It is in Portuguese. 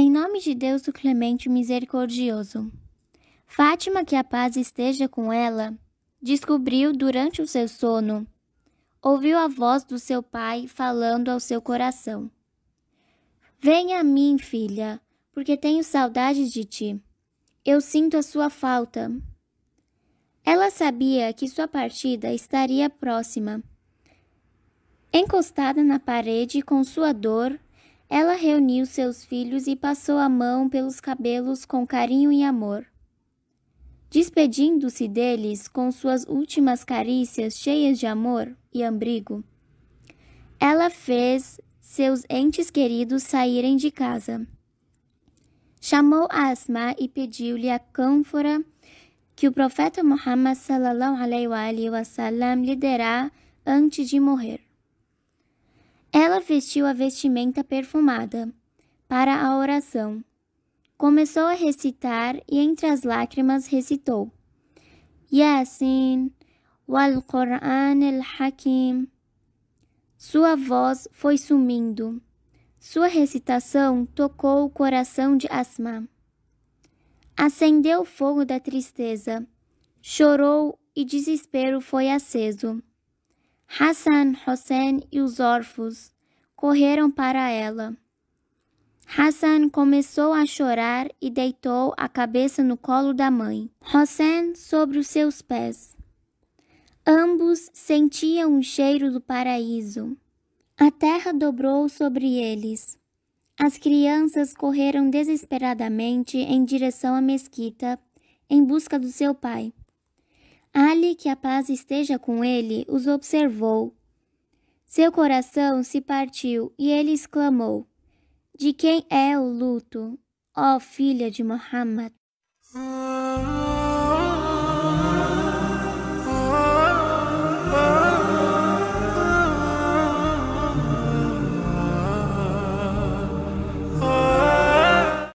Em nome de Deus, o clemente misericordioso. Fátima, que a paz esteja com ela, descobriu durante o seu sono, ouviu a voz do seu pai falando ao seu coração: Venha a mim, filha, porque tenho saudades de ti. Eu sinto a sua falta. Ela sabia que sua partida estaria próxima. Encostada na parede com sua dor, ela reuniu seus filhos e passou a mão pelos cabelos com carinho e amor. Despedindo-se deles com suas últimas carícias cheias de amor e abrigo, ela fez seus entes queridos saírem de casa. Chamou Asma e pediu-lhe a cânfora que o profeta Muhammad sallallahu alaihi wasallam lhe derá antes de morrer. Ela vestiu a vestimenta perfumada para a oração. Começou a recitar e entre as lágrimas recitou: Yasin wal Qur'an al-Hakim. Sua voz foi sumindo. Sua recitação tocou o coração de Asma. Acendeu o fogo da tristeza, chorou e desespero foi aceso. Hassan, Hussein e os órfãos correram para ela. Hassan começou a chorar e deitou a cabeça no colo da mãe, Hussein sobre os seus pés. Ambos sentiam o cheiro do paraíso. A terra dobrou sobre eles. As crianças correram desesperadamente em direção à mesquita em busca do seu pai. Ali, que a paz esteja com ele, os observou. Seu coração se partiu e ele exclamou: De quem é o luto, ó filha de Muhammad?